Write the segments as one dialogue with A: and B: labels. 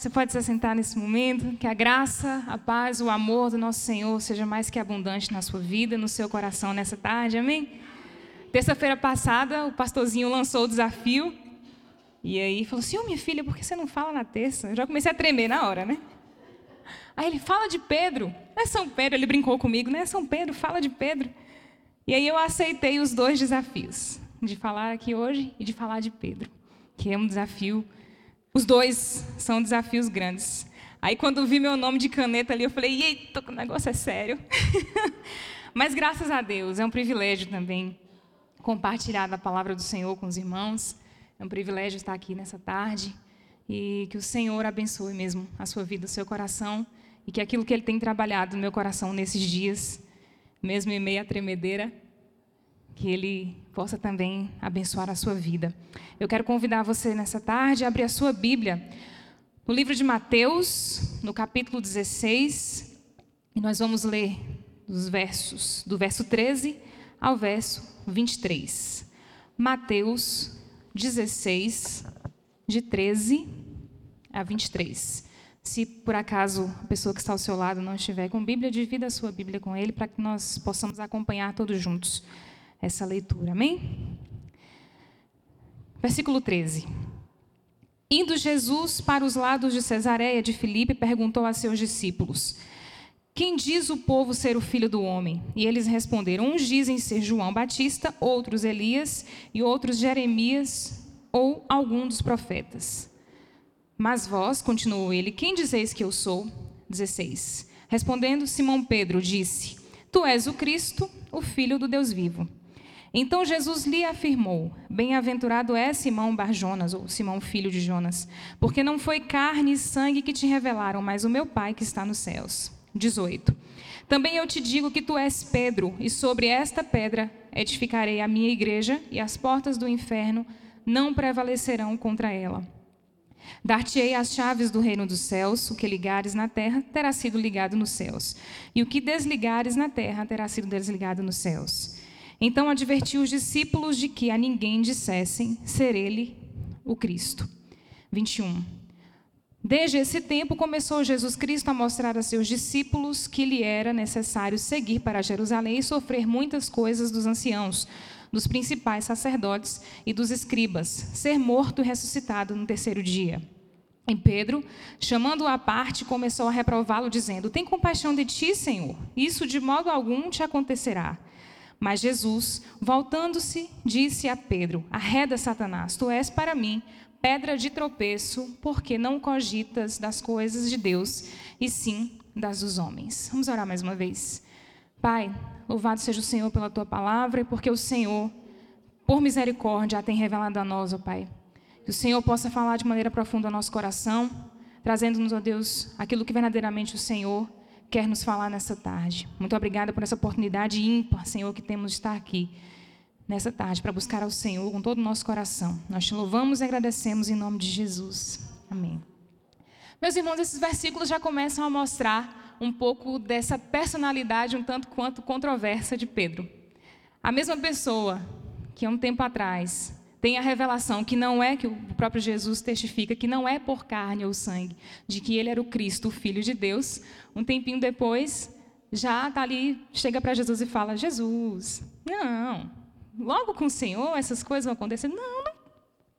A: Você pode se assentar nesse momento. Que a graça, a paz, o amor do nosso Senhor seja mais que abundante na sua vida, no seu coração nessa tarde. Amém? Terça-feira passada, o pastorzinho lançou o desafio. E aí falou assim: Ô oh, minha filha, por que você não fala na terça? Eu já comecei a tremer na hora, né? Aí ele fala de Pedro. Não é São Pedro, ele brincou comigo, né? São Pedro, fala de Pedro. E aí eu aceitei os dois desafios, de falar aqui hoje e de falar de Pedro, que é um desafio os dois são desafios grandes. Aí, quando vi meu nome de caneta ali, eu falei: eita, o negócio é sério. Mas, graças a Deus, é um privilégio também compartilhar da palavra do Senhor com os irmãos. É um privilégio estar aqui nessa tarde. E que o Senhor abençoe mesmo a sua vida, o seu coração. E que aquilo que Ele tem trabalhado no meu coração nesses dias, mesmo em meio à tremedeira, que Ele possa também abençoar a sua vida. Eu quero convidar você nessa tarde a abrir a sua Bíblia no livro de Mateus, no capítulo 16, e nós vamos ler os versos do verso 13 ao verso 23. Mateus 16, de 13 a 23. Se por acaso a pessoa que está ao seu lado não estiver com Bíblia, divida a sua Bíblia com ele para que nós possamos acompanhar todos juntos essa leitura. Amém? Versículo 13. Indo Jesus para os lados de Cesareia de Filipe, perguntou a seus discípulos: Quem diz o povo ser o filho do homem? E eles responderam: Uns dizem ser João Batista, outros Elias e outros Jeremias ou algum dos profetas. Mas vós, continuou ele, quem dizeis que eu sou? 16. Respondendo Simão Pedro, disse: Tu és o Cristo, o filho do Deus vivo. Então Jesus lhe afirmou: Bem-aventurado é Simão Barjonas, ou Simão filho de Jonas, porque não foi carne e sangue que te revelaram, mas o meu Pai que está nos céus. 18. Também eu te digo que tu és Pedro, e sobre esta pedra edificarei a minha igreja, e as portas do inferno não prevalecerão contra ela. Dar-te-ei as chaves do reino dos céus, o que ligares na terra terá sido ligado nos céus, e o que desligares na terra terá sido desligado nos céus. Então advertiu os discípulos de que a ninguém dissessem ser ele o Cristo. 21. Desde esse tempo começou Jesus Cristo a mostrar a seus discípulos que lhe era necessário seguir para Jerusalém e sofrer muitas coisas dos anciãos, dos principais sacerdotes e dos escribas, ser morto e ressuscitado no terceiro dia. E Pedro, chamando-o à parte, começou a reprová-lo, dizendo: Tem compaixão de ti, Senhor, isso de modo algum te acontecerá. Mas Jesus, voltando-se, disse a Pedro: Arreda, Satanás, tu és para mim pedra de tropeço, porque não cogitas das coisas de Deus, e sim das dos homens. Vamos orar mais uma vez. Pai, louvado seja o Senhor pela tua palavra e porque o Senhor, por misericórdia, a tem revelado a nós, ó Pai. Que o Senhor possa falar de maneira profunda ao nosso coração, trazendo-nos, ó Deus, aquilo que verdadeiramente o Senhor quer nos falar nessa tarde. Muito obrigada por essa oportunidade ímpar, Senhor, que temos de estar aqui nessa tarde para buscar ao Senhor com todo o nosso coração. Nós te louvamos e agradecemos em nome de Jesus. Amém. Meus irmãos, esses versículos já começam a mostrar um pouco dessa personalidade um tanto quanto controversa de Pedro. A mesma pessoa que há um tempo atrás tem a revelação que não é que o próprio Jesus testifica que não é por carne ou sangue, de que ele era o Cristo, o Filho de Deus. Um tempinho depois, já está ali, chega para Jesus e fala: Jesus, não, logo com o Senhor essas coisas vão acontecer. Não, não,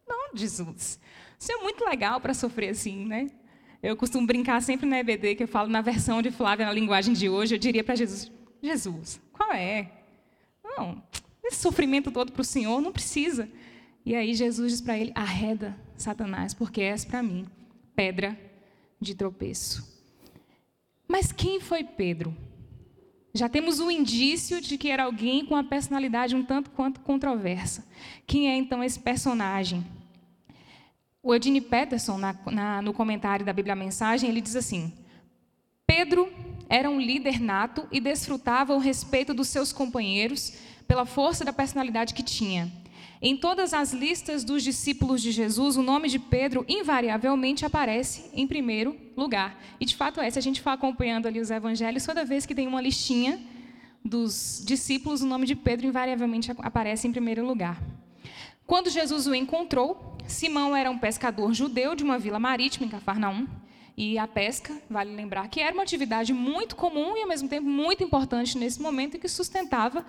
A: não Jesus. Isso é muito legal para sofrer assim, né? Eu costumo brincar sempre na EBD, que eu falo na versão de Flávia, na linguagem de hoje, eu diria para Jesus: Jesus, qual é? Não, esse sofrimento todo para o Senhor não precisa. E aí Jesus diz para ele: arreda, Satanás, porque és para mim pedra de tropeço. Mas quem foi Pedro? Já temos um indício de que era alguém com uma personalidade um tanto quanto controversa. Quem é então esse personagem? O Eugene Peterson, na, na, no comentário da Bíblia Mensagem, ele diz assim: Pedro era um líder nato e desfrutava o respeito dos seus companheiros pela força da personalidade que tinha. Em todas as listas dos discípulos de Jesus, o nome de Pedro invariavelmente aparece em primeiro lugar. E de fato é, se a gente for acompanhando ali os evangelhos, toda vez que tem uma listinha dos discípulos, o nome de Pedro invariavelmente aparece em primeiro lugar. Quando Jesus o encontrou, Simão era um pescador judeu de uma vila marítima em Cafarnaum. e a pesca, vale lembrar que era uma atividade muito comum e, ao mesmo tempo, muito importante nesse momento e que sustentava,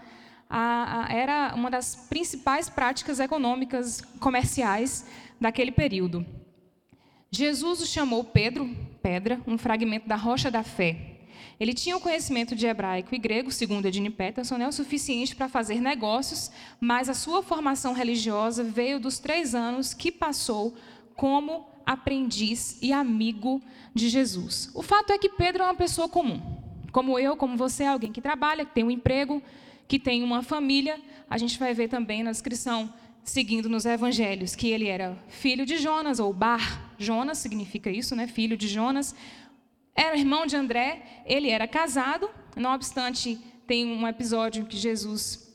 A: a, a, era uma das principais práticas econômicas comerciais daquele período. Jesus o chamou Pedro, pedra, um fragmento da rocha da fé. Ele tinha o conhecimento de hebraico e grego, segundo Edine Peterson, né, o suficiente para fazer negócios, mas a sua formação religiosa veio dos três anos que passou como aprendiz e amigo de Jesus. O fato é que Pedro é uma pessoa comum, como eu, como você, alguém que trabalha, que tem um emprego, que tem uma família. A gente vai ver também na descrição, seguindo nos evangelhos, que ele era filho de Jonas, ou Bar Jonas, significa isso, né? Filho de Jonas. Era irmão de André, ele era casado, não obstante, tem um episódio em que Jesus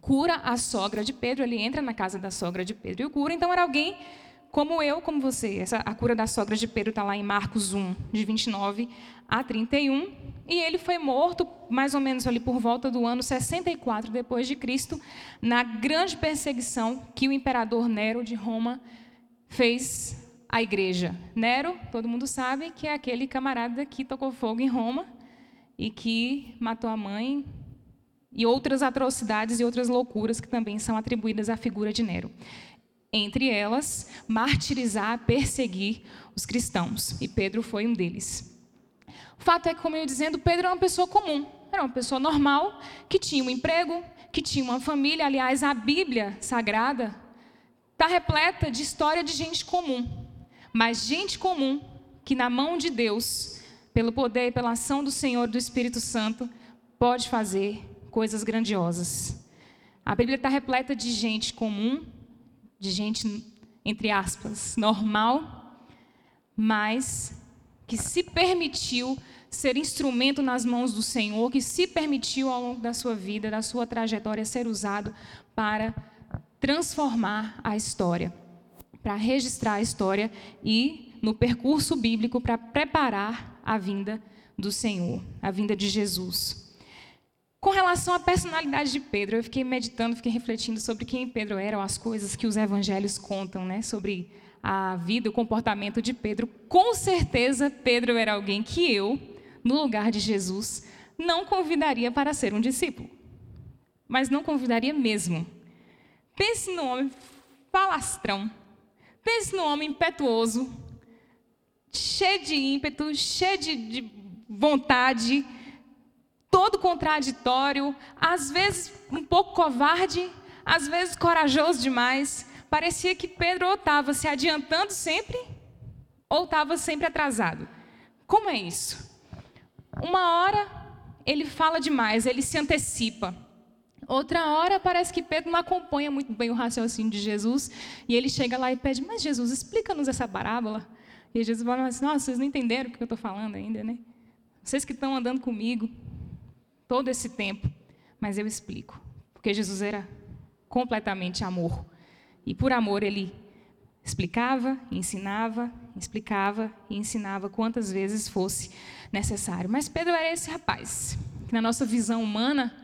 A: cura a sogra de Pedro, ele entra na casa da sogra de Pedro e o cura, então era alguém como eu, como você. Essa, a cura da sogra de Pedro está lá em Marcos 1, de 29 a 31. E ele foi morto mais ou menos ali por volta do ano 64 depois de Cristo, na grande perseguição que o imperador Nero de Roma fez à igreja. Nero, todo mundo sabe que é aquele camarada que tocou fogo em Roma e que matou a mãe e outras atrocidades e outras loucuras que também são atribuídas à figura de Nero entre elas, martirizar, perseguir os cristãos. E Pedro foi um deles. O fato é que, como eu ia dizendo, Pedro era uma pessoa comum, era uma pessoa normal, que tinha um emprego, que tinha uma família. Aliás, a Bíblia Sagrada está repleta de história de gente comum. Mas gente comum que, na mão de Deus, pelo poder e pela ação do Senhor do Espírito Santo, pode fazer coisas grandiosas. A Bíblia está repleta de gente comum de gente, entre aspas, normal, mas que se permitiu ser instrumento nas mãos do Senhor, que se permitiu ao longo da sua vida, da sua trajetória, ser usado para transformar a história, para registrar a história e, no percurso bíblico, para preparar a vinda do Senhor, a vinda de Jesus. Com relação à personalidade de Pedro, eu fiquei meditando, fiquei refletindo sobre quem Pedro era, as coisas que os evangelhos contam, né, sobre a vida, o comportamento de Pedro. Com certeza, Pedro era alguém que eu, no lugar de Jesus, não convidaria para ser um discípulo. Mas não convidaria mesmo. Pense no homem falastrão. Pense no homem impetuoso, cheio de ímpeto, cheio de vontade todo contraditório, às vezes um pouco covarde, às vezes corajoso demais. Parecia que Pedro ou estava se adiantando sempre, ou estava sempre atrasado. Como é isso? Uma hora ele fala demais, ele se antecipa. Outra hora parece que Pedro não acompanha muito bem o raciocínio de Jesus e ele chega lá e pede: Mas Jesus, explica-nos essa parábola. E Jesus fala assim: Nossa, vocês não entenderam o que eu estou falando ainda, né? Vocês que estão andando comigo, todo esse tempo, mas eu explico. Porque Jesus era completamente amor. E por amor ele explicava, ensinava, explicava e ensinava quantas vezes fosse necessário. Mas Pedro era esse rapaz, que na nossa visão humana,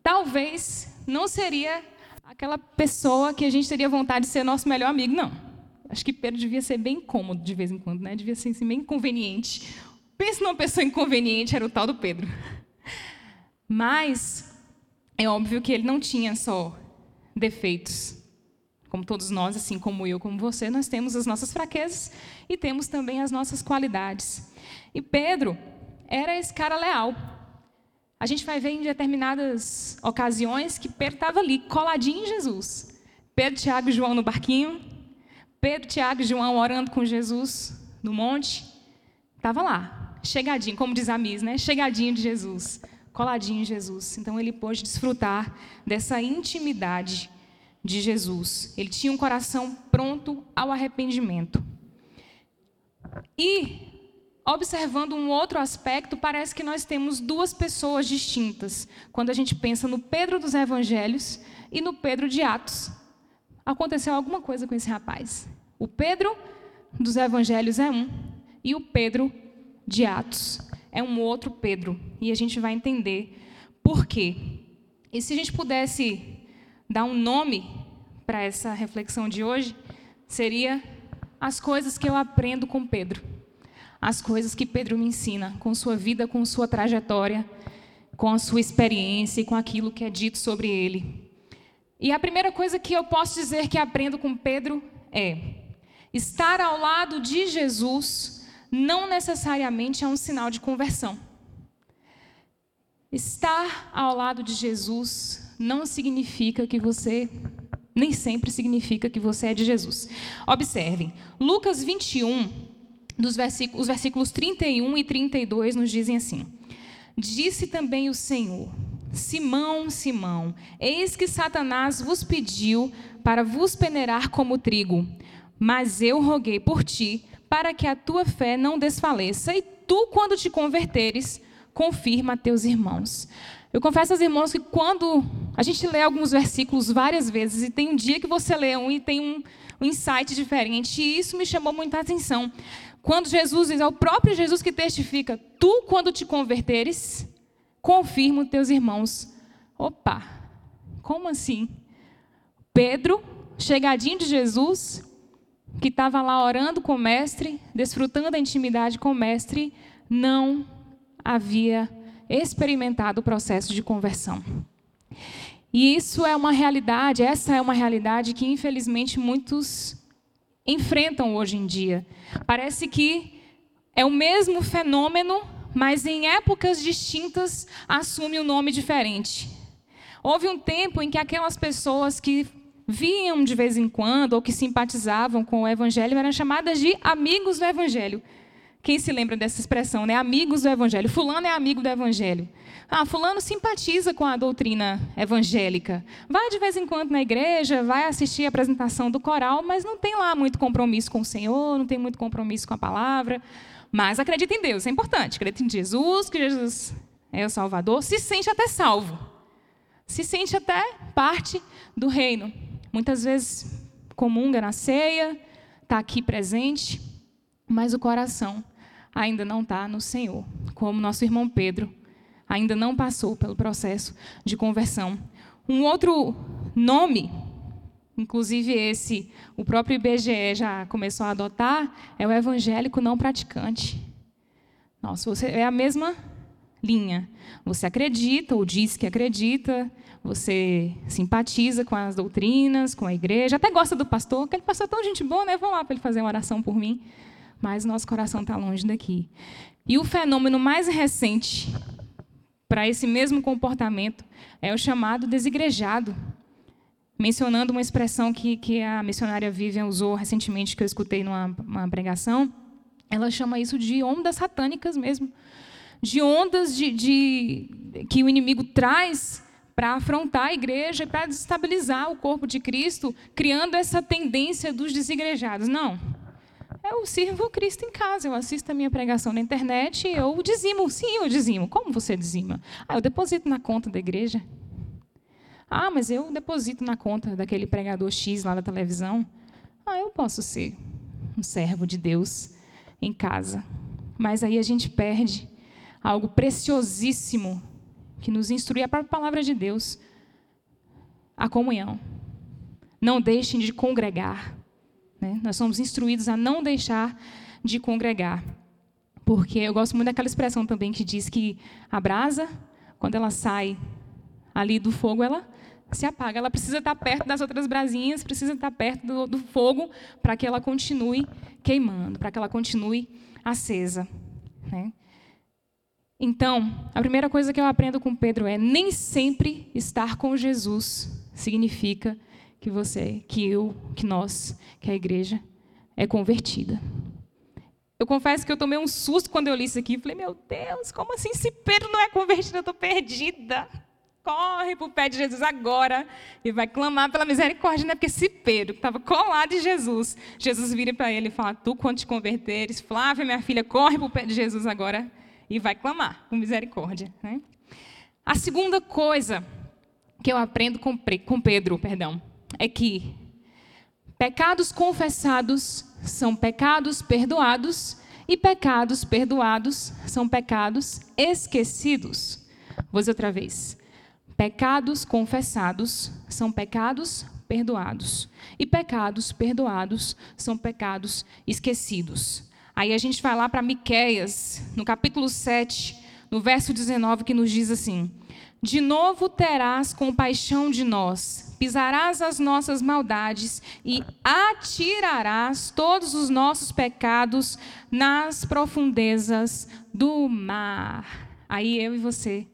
A: talvez não seria aquela pessoa que a gente teria vontade de ser nosso melhor amigo, não. Acho que Pedro devia ser bem incômodo de vez em quando, né? Devia ser assim, bem inconveniente. Pense numa pessoa inconveniente, era o tal do Pedro. Mas é óbvio que ele não tinha só defeitos. Como todos nós, assim como eu, como você, nós temos as nossas fraquezas e temos também as nossas qualidades. E Pedro era esse cara leal. A gente vai ver em determinadas ocasiões que Pedro estava ali, coladinho em Jesus. Pedro, Tiago e João no barquinho. Pedro, Tiago e João orando com Jesus no monte. Estava lá, chegadinho, como diz a Miss, né? Chegadinho de Jesus coladinho em Jesus. Então ele pôde desfrutar dessa intimidade de Jesus. Ele tinha um coração pronto ao arrependimento. E, observando um outro aspecto, parece que nós temos duas pessoas distintas quando a gente pensa no Pedro dos Evangelhos e no Pedro de Atos. Aconteceu alguma coisa com esse rapaz. O Pedro dos Evangelhos é um, e o Pedro de Atos é um outro Pedro. E a gente vai entender por quê. E se a gente pudesse dar um nome para essa reflexão de hoje, seria as coisas que eu aprendo com Pedro. as coisas que Pedro me ensina, com sua vida, com sua trajetória, com a sua experiência e com aquilo que é dito sobre ele. E a primeira coisa que eu posso dizer que aprendo com Pedro é: estar ao lado de Jesus não necessariamente é um sinal de conversão. Estar ao lado de Jesus não significa que você nem sempre significa que você é de Jesus. Observem, Lucas 21, dos versículos, os versículos 31 e 32 nos dizem assim: Disse também o Senhor: Simão, Simão, eis que Satanás vos pediu para vos peneirar como trigo, mas eu roguei por ti, para que a tua fé não desfaleça, e tu, quando te converteres, confirma teus irmãos. Eu confesso aos irmãos que quando a gente lê alguns versículos várias vezes e tem um dia que você lê um e tem um, um insight diferente, e isso me chamou muita atenção. Quando Jesus diz, é o próprio Jesus que testifica: Tu, quando te converteres, confirma teus irmãos. Opa, como assim? Pedro, chegadinho de Jesus, que estava lá orando com o mestre, desfrutando da intimidade com o mestre, não havia experimentado o processo de conversão. E isso é uma realidade, essa é uma realidade que infelizmente muitos enfrentam hoje em dia. Parece que é o mesmo fenômeno, mas em épocas distintas assume um nome diferente. Houve um tempo em que aquelas pessoas que vinham de vez em quando ou que simpatizavam com o evangelho eram chamadas de amigos do evangelho. Quem se lembra dessa expressão, né? Amigos do Evangelho. Fulano é amigo do Evangelho. Ah, fulano simpatiza com a doutrina evangélica. Vai de vez em quando na igreja, vai assistir a apresentação do coral, mas não tem lá muito compromisso com o Senhor, não tem muito compromisso com a palavra. Mas acredita em Deus, é importante. Acredita em Jesus, que Jesus é o Salvador, se sente até salvo. Se sente até parte do reino. Muitas vezes comunga na ceia, está aqui presente, mas o coração ainda não está no Senhor, como nosso irmão Pedro ainda não passou pelo processo de conversão. Um outro nome, inclusive esse, o próprio IBGE já começou a adotar, é o evangélico não praticante. Nossa, você é a mesma linha. Você acredita ou diz que acredita, você simpatiza com as doutrinas, com a igreja, até gosta do pastor, aquele pastor é tão gente boa, né? Vamos lá para ele fazer uma oração por mim mas nosso coração está longe daqui. E o fenômeno mais recente para esse mesmo comportamento é o chamado desigrejado, mencionando uma expressão que, que a missionária Vivian usou recentemente, que eu escutei numa pregação. Ela chama isso de ondas satânicas mesmo, de ondas de, de que o inimigo traz para afrontar a igreja e para desestabilizar o corpo de Cristo, criando essa tendência dos desigrejados. Não, eu sirvo Cristo em casa, eu assisto a minha pregação na internet, eu dizimo. Sim, eu dizimo. Como você dizima? Ah, eu deposito na conta da igreja. Ah, mas eu deposito na conta daquele pregador X lá da televisão. Ah, eu posso ser um servo de Deus em casa. Mas aí a gente perde algo preciosíssimo que nos instrui a própria palavra de Deus. A comunhão. Não deixem de congregar. Né? Nós somos instruídos a não deixar de congregar. Porque eu gosto muito daquela expressão também que diz que a brasa, quando ela sai ali do fogo, ela se apaga. Ela precisa estar perto das outras brasinhas, precisa estar perto do, do fogo para que ela continue queimando, para que ela continue acesa. Né? Então, a primeira coisa que eu aprendo com Pedro é: nem sempre estar com Jesus significa que você, que eu, que nós, que a igreja é convertida. Eu confesso que eu tomei um susto quando eu li isso aqui. Falei, meu Deus, como assim? Se Pedro não é convertido, eu estou perdida. Corre para o pé de Jesus agora e vai clamar pela misericórdia, né? Porque se Pedro, que estava colado de Jesus, Jesus vira para ele e fala: Tu, quando te converteres, Flávia, minha filha, corre para o pé de Jesus agora e vai clamar com misericórdia. Né? A segunda coisa que eu aprendo com, com Pedro, perdão, é que pecados confessados são pecados perdoados e pecados perdoados são pecados esquecidos. Vou dizer outra vez. Pecados confessados são pecados perdoados e pecados perdoados são pecados esquecidos. Aí a gente vai lá para Miqueias, no capítulo 7, no verso 19, que nos diz assim: De novo terás compaixão de nós, pisarás as nossas maldades e atirarás todos os nossos pecados nas profundezas do mar. Aí eu e você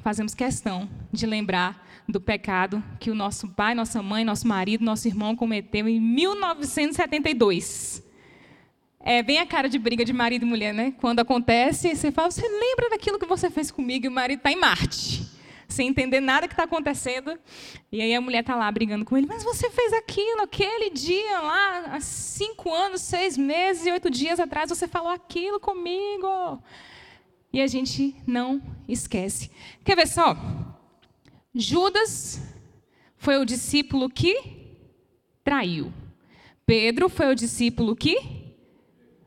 A: fazemos questão de lembrar do pecado que o nosso pai, nossa mãe, nosso marido, nosso irmão cometeu em 1972. É bem a cara de briga de marido e mulher, né? Quando acontece, você fala, você lembra daquilo que você fez comigo e o marido está em Marte, sem entender nada que está acontecendo. E aí a mulher está lá brigando com ele, mas você fez aquilo, aquele dia lá, há cinco anos, seis meses e oito dias atrás, você falou aquilo comigo. E a gente não esquece. Quer ver só? Judas foi o discípulo que traiu. Pedro foi o discípulo que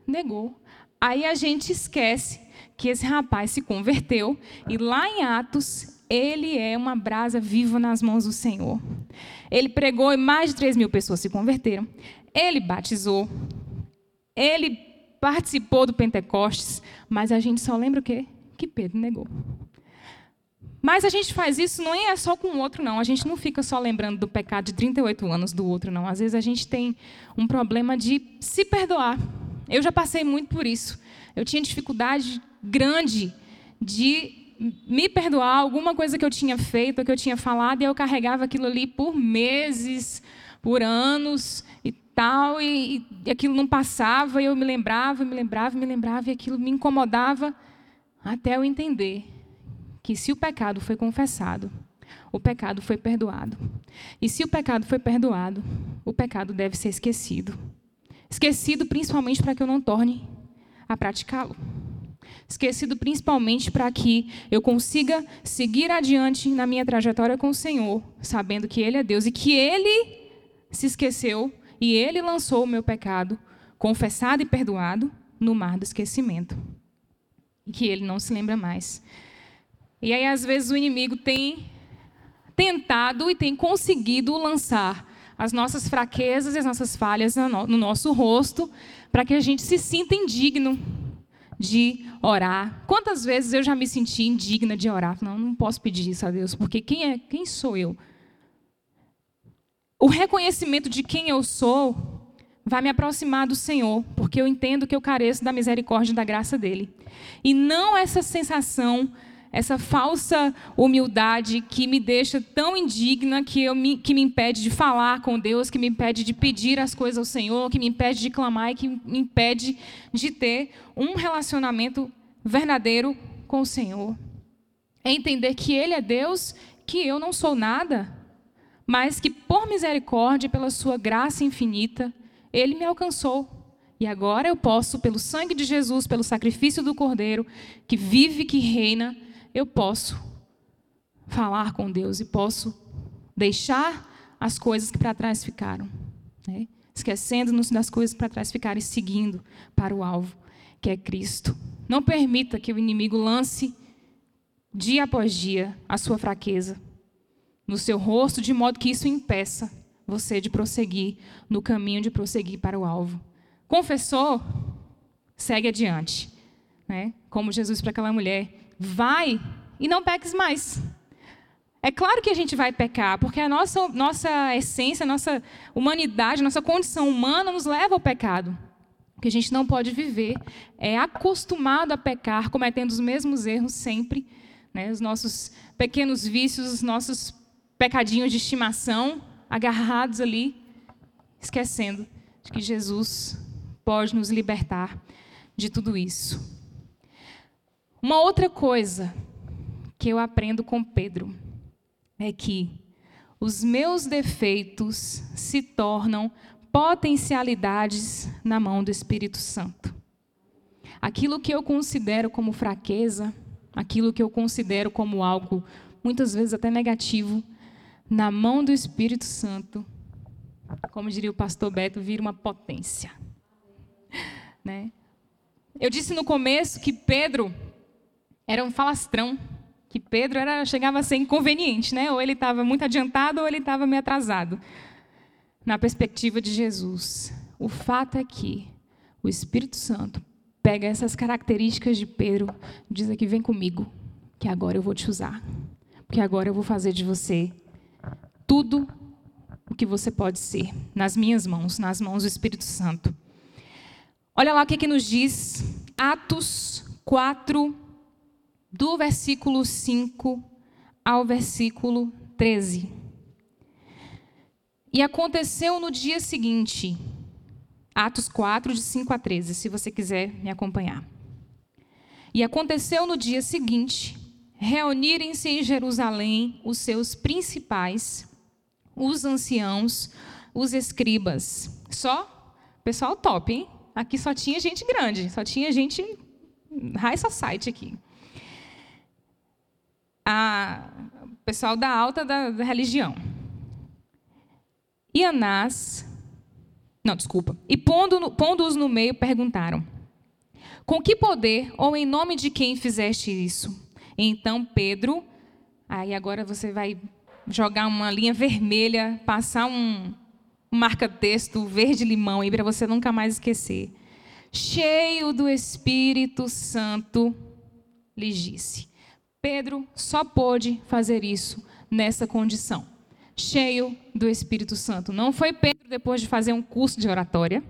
A: negou. Aí a gente esquece que esse rapaz se converteu e lá em Atos ele é uma brasa viva nas mãos do Senhor. Ele pregou e mais de 3 mil pessoas se converteram. Ele batizou. Ele participou do Pentecostes. Mas a gente só lembra o quê? Que Pedro negou. Mas a gente faz isso não é só com o outro, não. A gente não fica só lembrando do pecado de 38 anos do outro, não. Às vezes a gente tem um problema de se perdoar. Eu já passei muito por isso. Eu tinha dificuldade grande de me perdoar alguma coisa que eu tinha feito, que eu tinha falado, e eu carregava aquilo ali por meses, por anos e tal, e, e aquilo não passava, e eu me lembrava, me lembrava, me lembrava, e aquilo me incomodava até eu entender que se o pecado foi confessado, o pecado foi perdoado. E se o pecado foi perdoado, o pecado deve ser esquecido. Esquecido principalmente para que eu não torne a praticá-lo. Esquecido principalmente para que eu consiga seguir adiante na minha trajetória com o Senhor, sabendo que Ele é Deus e que Ele se esqueceu e Ele lançou o meu pecado, confessado e perdoado, no mar do esquecimento. E que Ele não se lembra mais. E aí, às vezes, o inimigo tem tentado e tem conseguido lançar as nossas fraquezas e as nossas falhas no nosso rosto, para que a gente se sinta indigno de orar. Quantas vezes eu já me senti indigna de orar? Não, não posso pedir isso a Deus, porque quem é, quem sou eu? O reconhecimento de quem eu sou vai me aproximar do Senhor, porque eu entendo que eu careço da misericórdia e da graça dele. E não essa sensação essa falsa humildade que me deixa tão indigna que, eu me, que me impede de falar com Deus, que me impede de pedir as coisas ao Senhor, que me impede de clamar e que me impede de ter um relacionamento verdadeiro com o Senhor. É entender que Ele é Deus, que eu não sou nada, mas que por misericórdia e pela Sua graça infinita, Ele me alcançou. E agora eu posso, pelo sangue de Jesus, pelo sacrifício do Cordeiro, que vive, que reina, eu posso falar com Deus e posso deixar as coisas que para trás ficaram, né? esquecendo-nos das coisas para trás ficaram e seguindo para o alvo, que é Cristo. Não permita que o inimigo lance dia após dia a sua fraqueza no seu rosto, de modo que isso impeça você de prosseguir no caminho de prosseguir para o alvo. Confessou, segue adiante. Né? Como Jesus para aquela mulher, vai e não peques mais. É claro que a gente vai pecar, porque a nossa, nossa essência, nossa humanidade, nossa condição humana nos leva ao pecado. O que a gente não pode viver é acostumado a pecar, cometendo os mesmos erros sempre, né? os nossos pequenos vícios, os nossos pecadinhos de estimação, agarrados ali, esquecendo de que Jesus pode nos libertar de tudo isso. Uma outra coisa que eu aprendo com Pedro é que os meus defeitos se tornam potencialidades na mão do Espírito Santo. Aquilo que eu considero como fraqueza, aquilo que eu considero como algo muitas vezes até negativo, na mão do Espírito Santo, como diria o pastor Beto, vira uma potência. Né? Eu disse no começo que Pedro era um falastrão, que Pedro era, chegava a ser inconveniente, né? Ou ele estava muito adiantado ou ele estava meio atrasado. Na perspectiva de Jesus, o fato é que o Espírito Santo pega essas características de Pedro, diz aqui: vem comigo, que agora eu vou te usar. Porque agora eu vou fazer de você tudo o que você pode ser, nas minhas mãos, nas mãos do Espírito Santo. Olha lá o que, que nos diz Atos 4, do versículo 5 ao versículo 13. E aconteceu no dia seguinte, Atos 4, de 5 a 13, se você quiser me acompanhar. E aconteceu no dia seguinte, reunirem-se em Jerusalém os seus principais, os anciãos, os escribas. Só pessoal top, hein? Aqui só tinha gente grande, só tinha gente high society aqui. A pessoal da alta da, da religião. E Anás, não, desculpa, e pondo-os pondo no meio, perguntaram: Com que poder ou em nome de quem fizeste isso? Então Pedro, aí agora você vai jogar uma linha vermelha, passar um, um marca-texto verde-limão aí para você nunca mais esquecer. Cheio do Espírito Santo, lhe disse. Pedro só pôde fazer isso nessa condição. Cheio do Espírito Santo. Não foi Pedro depois de fazer um curso de oratória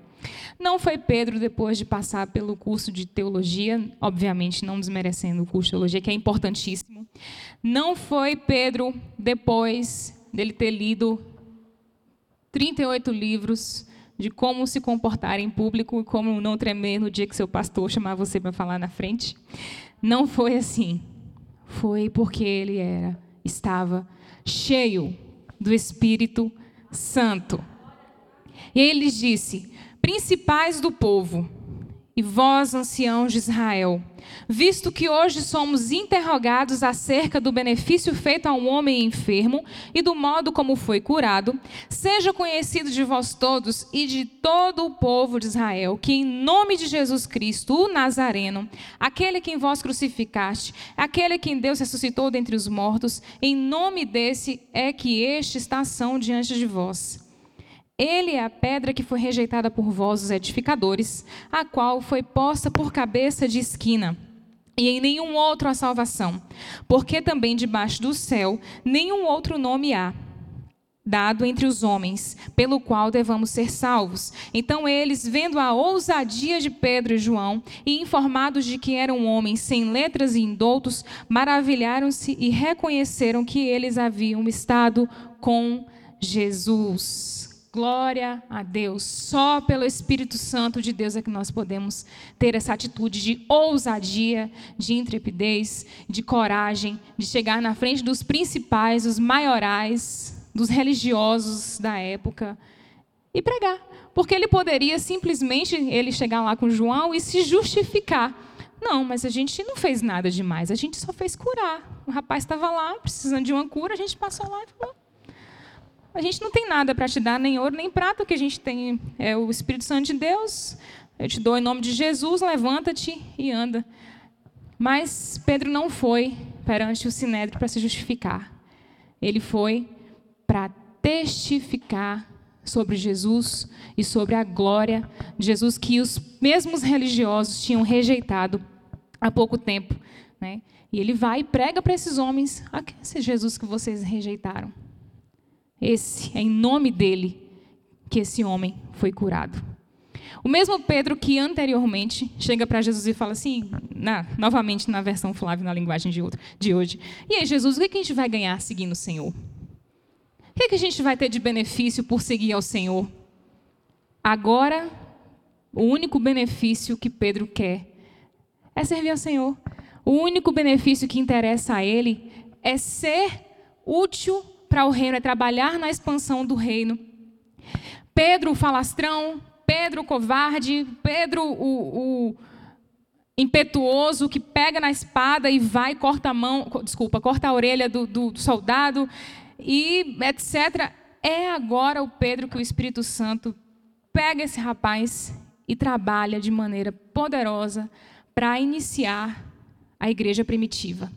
A: não foi Pedro depois de passar pelo curso de teologia, obviamente não desmerecendo o curso de teologia, que é importantíssimo. Não foi Pedro depois dele ter lido 38 livros de como se comportar em público e como não tremer no dia que seu pastor chamar você para falar na frente. Não foi assim. Foi porque ele era, estava cheio do Espírito Santo. E ele disse: principais do povo, e vós, anciãos de Israel, visto que hoje somos interrogados acerca do benefício feito a um homem enfermo e do modo como foi curado, seja conhecido de vós todos e de todo o povo de Israel, que em nome de Jesus Cristo, o Nazareno, aquele quem vós crucificaste, aquele quem Deus ressuscitou dentre os mortos, em nome desse é que este está ação diante de vós. Ele é a pedra que foi rejeitada por vós, os edificadores, a qual foi posta por cabeça de esquina. E em nenhum outro há salvação, porque também debaixo do céu nenhum outro nome há dado entre os homens, pelo qual devamos ser salvos. Então eles, vendo a ousadia de Pedro e João, e informados de que eram homens sem letras e indoutos, maravilharam-se e reconheceram que eles haviam estado com Jesus. Glória a Deus. Só pelo Espírito Santo de Deus é que nós podemos ter essa atitude de ousadia, de intrepidez, de coragem, de chegar na frente dos principais, dos maiorais, dos religiosos da época e pregar. Porque ele poderia simplesmente ele chegar lá com João e se justificar. Não, mas a gente não fez nada demais, a gente só fez curar. O rapaz estava lá, precisando de uma cura, a gente passou lá e falou: a gente não tem nada para te dar, nem ouro, nem prata, o que a gente tem é o Espírito Santo de Deus. Eu te dou em nome de Jesus, levanta-te e anda. Mas Pedro não foi perante o Sinédrio para se justificar. Ele foi para testificar sobre Jesus e sobre a glória de Jesus que os mesmos religiosos tinham rejeitado há pouco tempo. Né? E ele vai e prega para esses homens: ah, esse Jesus que vocês rejeitaram. Esse é em nome dele que esse homem foi curado. O mesmo Pedro que anteriormente chega para Jesus e fala assim, na, novamente na versão Flávio, na linguagem de, outro, de hoje: E aí, Jesus, o que, é que a gente vai ganhar seguindo o Senhor? O que, é que a gente vai ter de benefício por seguir ao Senhor? Agora, o único benefício que Pedro quer é servir ao Senhor. O único benefício que interessa a ele é ser útil para o reino, é trabalhar na expansão do reino. Pedro, o falastrão, Pedro, o covarde, Pedro, o, o impetuoso, que pega na espada e vai, corta a mão, desculpa, corta a orelha do, do, do soldado, e etc. É agora o Pedro que o Espírito Santo pega esse rapaz e trabalha de maneira poderosa para iniciar a igreja primitiva,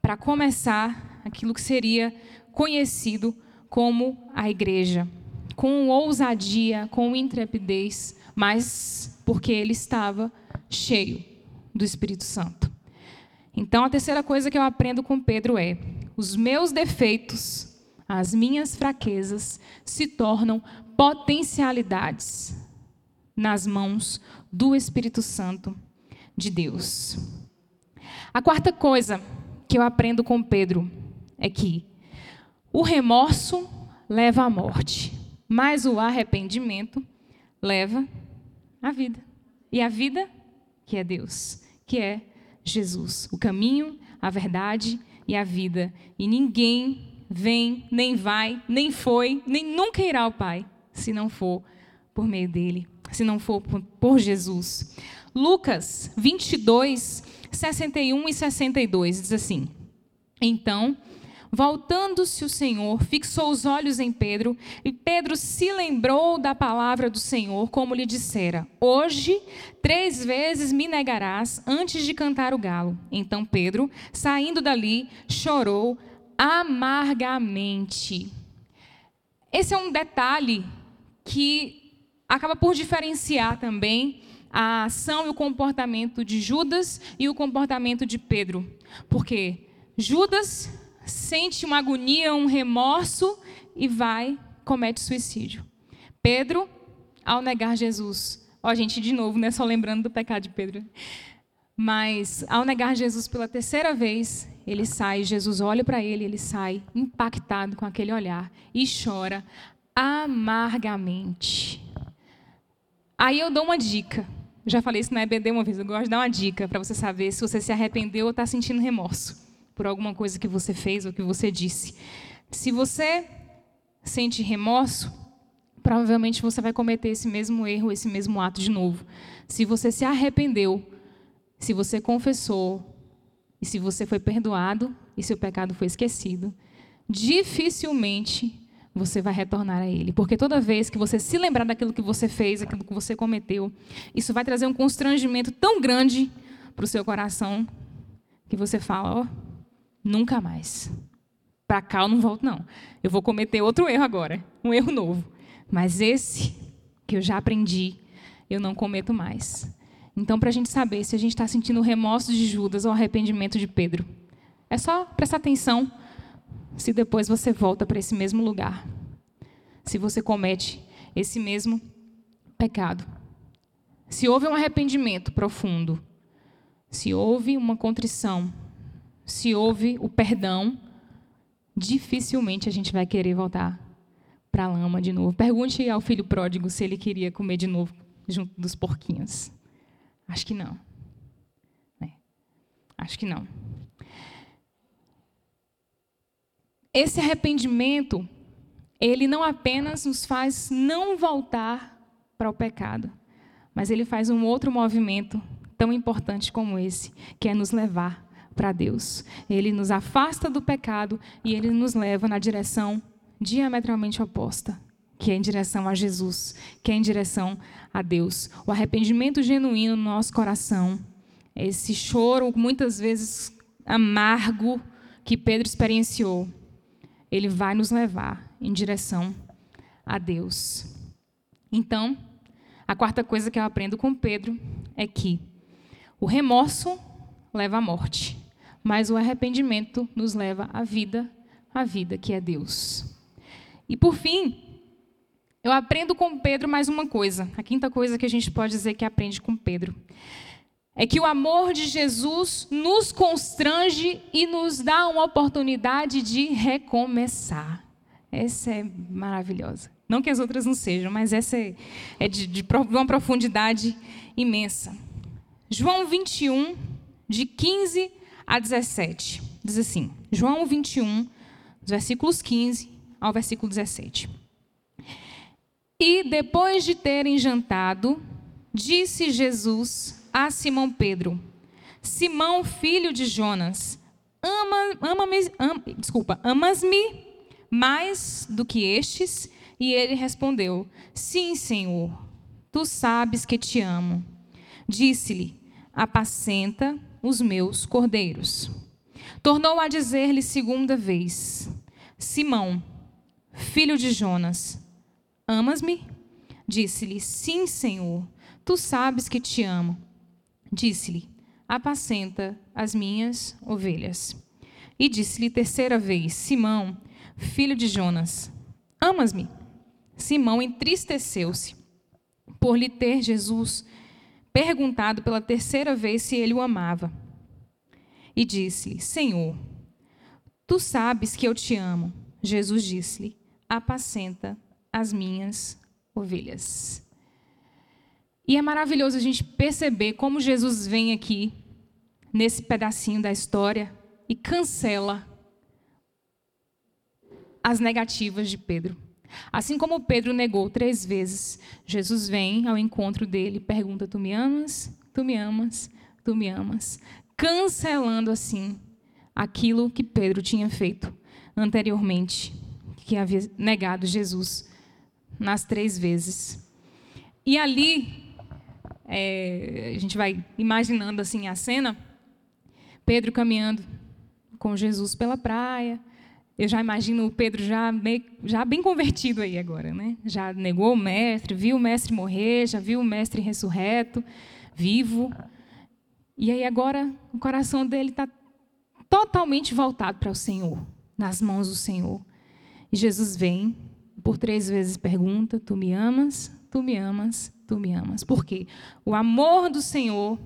A: para começar aquilo que seria conhecido como a igreja, com ousadia, com intrepidez, mas porque ele estava cheio do Espírito Santo. Então, a terceira coisa que eu aprendo com Pedro é: os meus defeitos, as minhas fraquezas se tornam potencialidades nas mãos do Espírito Santo de Deus. A quarta coisa que eu aprendo com Pedro é que o remorso leva à morte, mas o arrependimento leva à vida. E a vida, que é Deus, que é Jesus, o caminho, a verdade e a vida. E ninguém vem, nem vai, nem foi, nem nunca irá ao Pai, se não for por meio dele, se não for por Jesus. Lucas 22, 61 e 62 diz assim: Então Voltando-se o Senhor, fixou os olhos em Pedro, e Pedro se lembrou da palavra do Senhor, como lhe dissera: Hoje, três vezes me negarás antes de cantar o galo. Então Pedro, saindo dali, chorou amargamente. Esse é um detalhe que acaba por diferenciar também a ação e o comportamento de Judas e o comportamento de Pedro. Porque Judas sente uma agonia, um remorso e vai, comete suicídio. Pedro, ao negar Jesus, ó, gente, de novo, né? Só lembrando do pecado de Pedro. Mas, ao negar Jesus pela terceira vez, ele sai, Jesus olha para ele, ele sai impactado com aquele olhar e chora amargamente. Aí eu dou uma dica. já falei isso na EBD uma vez, eu gosto de dar uma dica para você saber se você se arrependeu ou está sentindo remorso por alguma coisa que você fez ou que você disse. Se você sente remorso, provavelmente você vai cometer esse mesmo erro, esse mesmo ato de novo. Se você se arrependeu, se você confessou, e se você foi perdoado e seu pecado foi esquecido, dificilmente você vai retornar a ele. Porque toda vez que você se lembrar daquilo que você fez, aquilo que você cometeu, isso vai trazer um constrangimento tão grande para o seu coração que você fala: Ó, oh, Nunca mais. Para cá eu não volto, não. Eu vou cometer outro erro agora, um erro novo. Mas esse que eu já aprendi, eu não cometo mais. Então, para a gente saber se a gente está sentindo remorso de Judas ou arrependimento de Pedro, é só prestar atenção se depois você volta para esse mesmo lugar. Se você comete esse mesmo pecado. Se houve um arrependimento profundo, se houve uma contrição, se houve o perdão, dificilmente a gente vai querer voltar para a lama de novo. Pergunte ao filho pródigo se ele queria comer de novo junto dos porquinhos. Acho que não. É. Acho que não. Esse arrependimento, ele não apenas nos faz não voltar para o pecado, mas ele faz um outro movimento tão importante como esse, que é nos levar para Deus. Ele nos afasta do pecado e ele nos leva na direção diametralmente oposta, que é em direção a Jesus, que é em direção a Deus. O arrependimento genuíno no nosso coração, esse choro muitas vezes amargo que Pedro experienciou, ele vai nos levar em direção a Deus. Então, a quarta coisa que eu aprendo com Pedro é que o remorso leva à morte mas o arrependimento nos leva à vida, à vida que é Deus. E por fim, eu aprendo com Pedro mais uma coisa. A quinta coisa que a gente pode dizer que aprende com Pedro é que o amor de Jesus nos constrange e nos dá uma oportunidade de recomeçar. Essa é maravilhosa. Não que as outras não sejam, mas essa é, é de, de uma profundidade imensa. João 21, de 15 a 17. Diz assim, João 21, versículos 15 ao versículo 17. E depois de terem jantado, disse Jesus a Simão Pedro: Simão, filho de Jonas, ama, ama-me, ama, desculpa, amas-me mais do que estes? E ele respondeu: Sim, Senhor, tu sabes que te amo. Disse-lhe: Apacenta os meus cordeiros. Tornou a dizer-lhe segunda vez: Simão, filho de Jonas, amas-me? Disse-lhe: Sim, Senhor, Tu sabes que te amo. Disse-lhe: Apacenta as minhas ovelhas. E disse-lhe terceira vez: Simão, filho de Jonas, amas-me? Simão entristeceu-se por lhe ter Jesus perguntado pela terceira vez se ele o amava. E disse-lhe: Senhor, tu sabes que eu te amo. Jesus disse-lhe: Apacenta as minhas ovelhas. E é maravilhoso a gente perceber como Jesus vem aqui, nesse pedacinho da história, e cancela as negativas de Pedro. Assim como Pedro negou três vezes, Jesus vem ao encontro dele e pergunta: Tu me amas? Tu me amas? Tu me amas? Cancelando assim aquilo que Pedro tinha feito anteriormente, que havia negado Jesus nas três vezes. E ali, é, a gente vai imaginando assim a cena, Pedro caminhando com Jesus pela praia, eu já imagino o Pedro já, meio, já bem convertido aí agora, né? Já negou o mestre, viu o mestre morrer, já viu o mestre ressurreto, vivo. E aí agora o coração dele está totalmente voltado para o Senhor, nas mãos do Senhor. E Jesus vem, por três vezes pergunta: Tu me amas? Tu me amas? Tu me amas? Por quê? O amor do Senhor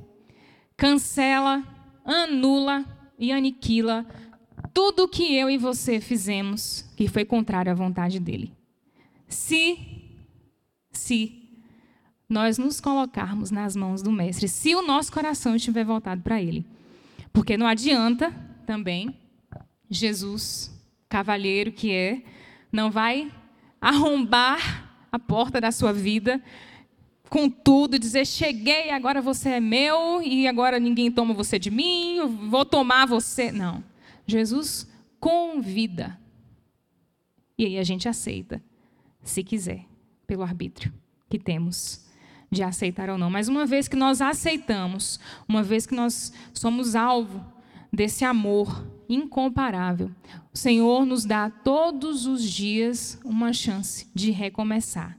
A: cancela, anula e aniquila tudo que eu e você fizemos que foi contrário à vontade dele. Se, se nós nos colocarmos nas mãos do Mestre, se o nosso coração estiver voltado para ele. Porque não adianta também Jesus, cavalheiro que é, não vai arrombar a porta da sua vida com tudo, dizer: cheguei, agora você é meu e agora ninguém toma você de mim, vou tomar você. Não. Jesus convida. E aí a gente aceita, se quiser, pelo arbítrio que temos de aceitar ou não. Mas uma vez que nós aceitamos, uma vez que nós somos alvo desse amor incomparável, o Senhor nos dá todos os dias uma chance de recomeçar.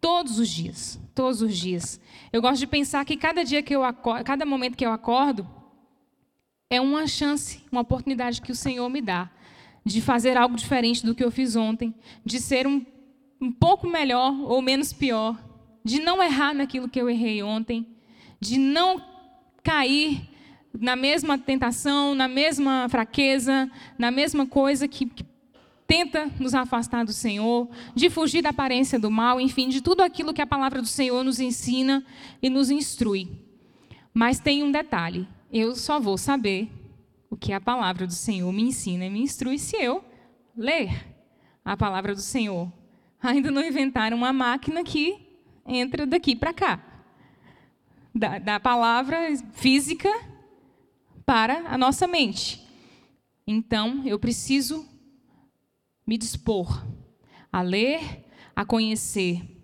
A: Todos os dias, todos os dias. Eu gosto de pensar que cada dia que eu acordo, cada momento que eu acordo, é uma chance, uma oportunidade que o Senhor me dá de fazer algo diferente do que eu fiz ontem, de ser um, um pouco melhor ou menos pior, de não errar naquilo que eu errei ontem, de não cair na mesma tentação, na mesma fraqueza, na mesma coisa que, que tenta nos afastar do Senhor, de fugir da aparência do mal, enfim, de tudo aquilo que a palavra do Senhor nos ensina e nos instrui. Mas tem um detalhe: eu só vou saber o que a palavra do Senhor me ensina e me instrui se eu ler a palavra do Senhor. Ainda não inventaram uma máquina que entra daqui para cá. Da, da palavra física para a nossa mente. Então, eu preciso me dispor a ler, a conhecer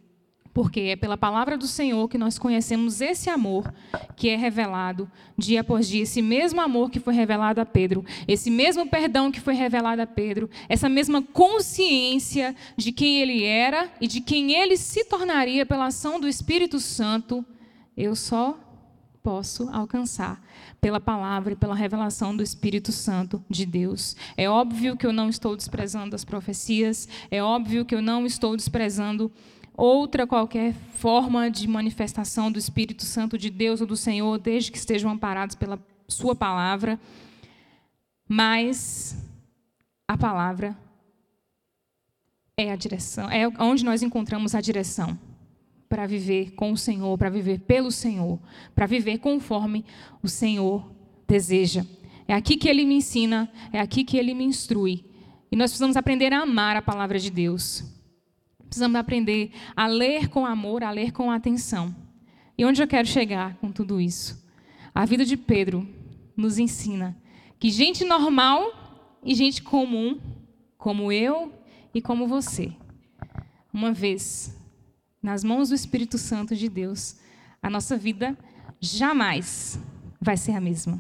A: porque é pela palavra do Senhor que nós conhecemos esse amor que é revelado dia após dia, esse mesmo amor que foi revelado a Pedro, esse mesmo perdão que foi revelado a Pedro, essa mesma consciência de quem ele era e de quem ele se tornaria pela ação do Espírito Santo, eu só posso alcançar pela palavra e pela revelação do Espírito Santo de Deus. É óbvio que eu não estou desprezando as profecias, é óbvio que eu não estou desprezando outra qualquer forma de manifestação do Espírito Santo de Deus ou do Senhor, desde que estejam amparados pela Sua palavra. Mas a palavra é a direção, é onde nós encontramos a direção para viver com o Senhor, para viver pelo Senhor, para viver conforme o Senhor deseja. É aqui que ele me ensina, é aqui que ele me instrui. E nós precisamos aprender a amar a palavra de Deus. Precisamos aprender a ler com amor, a ler com atenção. E onde eu quero chegar com tudo isso? A vida de Pedro nos ensina que gente normal e gente comum, como eu e como você, uma vez nas mãos do Espírito Santo de Deus, a nossa vida jamais vai ser a mesma.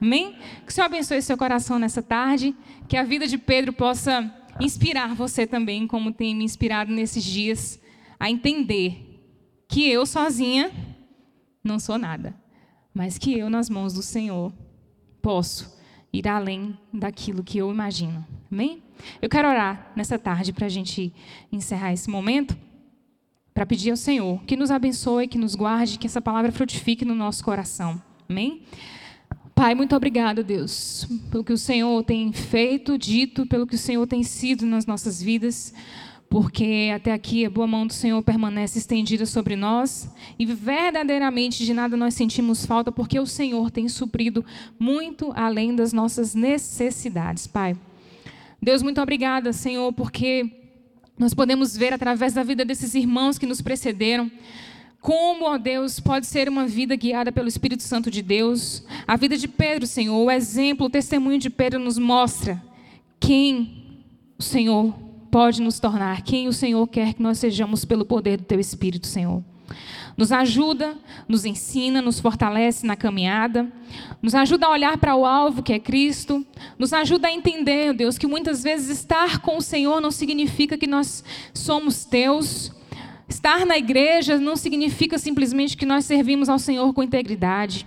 A: Amém? Que o Senhor abençoe seu coração nessa tarde, que a vida de Pedro possa inspirar você também, como tem me inspirado nesses dias, a entender que eu sozinha não sou nada, mas que eu, nas mãos do Senhor, posso ir além daquilo que eu imagino. Amém? Eu quero orar nessa tarde para a gente encerrar esse momento, para pedir ao Senhor que nos abençoe, que nos guarde, que essa palavra frutifique no nosso coração. Amém? Pai, muito obrigado, Deus, pelo que o Senhor tem feito, dito, pelo que o Senhor tem sido nas nossas vidas porque até aqui a boa mão do Senhor permanece estendida sobre nós e verdadeiramente de nada nós sentimos falta, porque o Senhor tem suprido muito além das nossas necessidades, Pai. Deus, muito obrigada, Senhor, porque nós podemos ver através da vida desses irmãos que nos precederam. Como, ó Deus, pode ser uma vida guiada pelo Espírito Santo de Deus? A vida de Pedro, Senhor, o exemplo, o testemunho de Pedro nos mostra quem o Senhor pode nos tornar quem o Senhor quer que nós sejamos pelo poder do Teu Espírito, Senhor. Nos ajuda, nos ensina, nos fortalece na caminhada, nos ajuda a olhar para o alvo que é Cristo, nos ajuda a entender, Deus, que muitas vezes estar com o Senhor não significa que nós somos teus. Estar na igreja não significa simplesmente que nós servimos ao Senhor com integridade.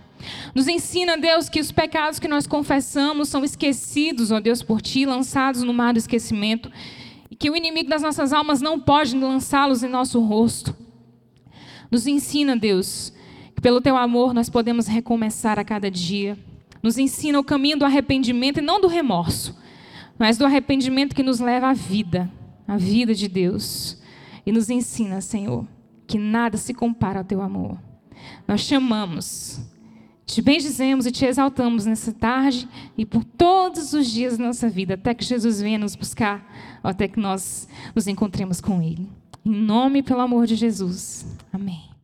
A: Nos ensina, Deus, que os pecados que nós confessamos são esquecidos, ó Deus, por Ti, lançados no mar do esquecimento e que o inimigo das nossas almas não pode lançá-los em nosso rosto. Nos ensina, Deus, que pelo teu amor nós podemos recomeçar a cada dia. Nos ensina o caminho do arrependimento e não do remorso, mas do arrependimento que nos leva à vida, à vida de Deus. E nos ensina, Senhor, que nada se compara ao teu amor. Nós chamamos te bendizemos e te exaltamos nessa tarde e por todos os dias da nossa vida, até que Jesus venha nos buscar, até que nós nos encontremos com Ele. Em nome, pelo amor de Jesus. Amém.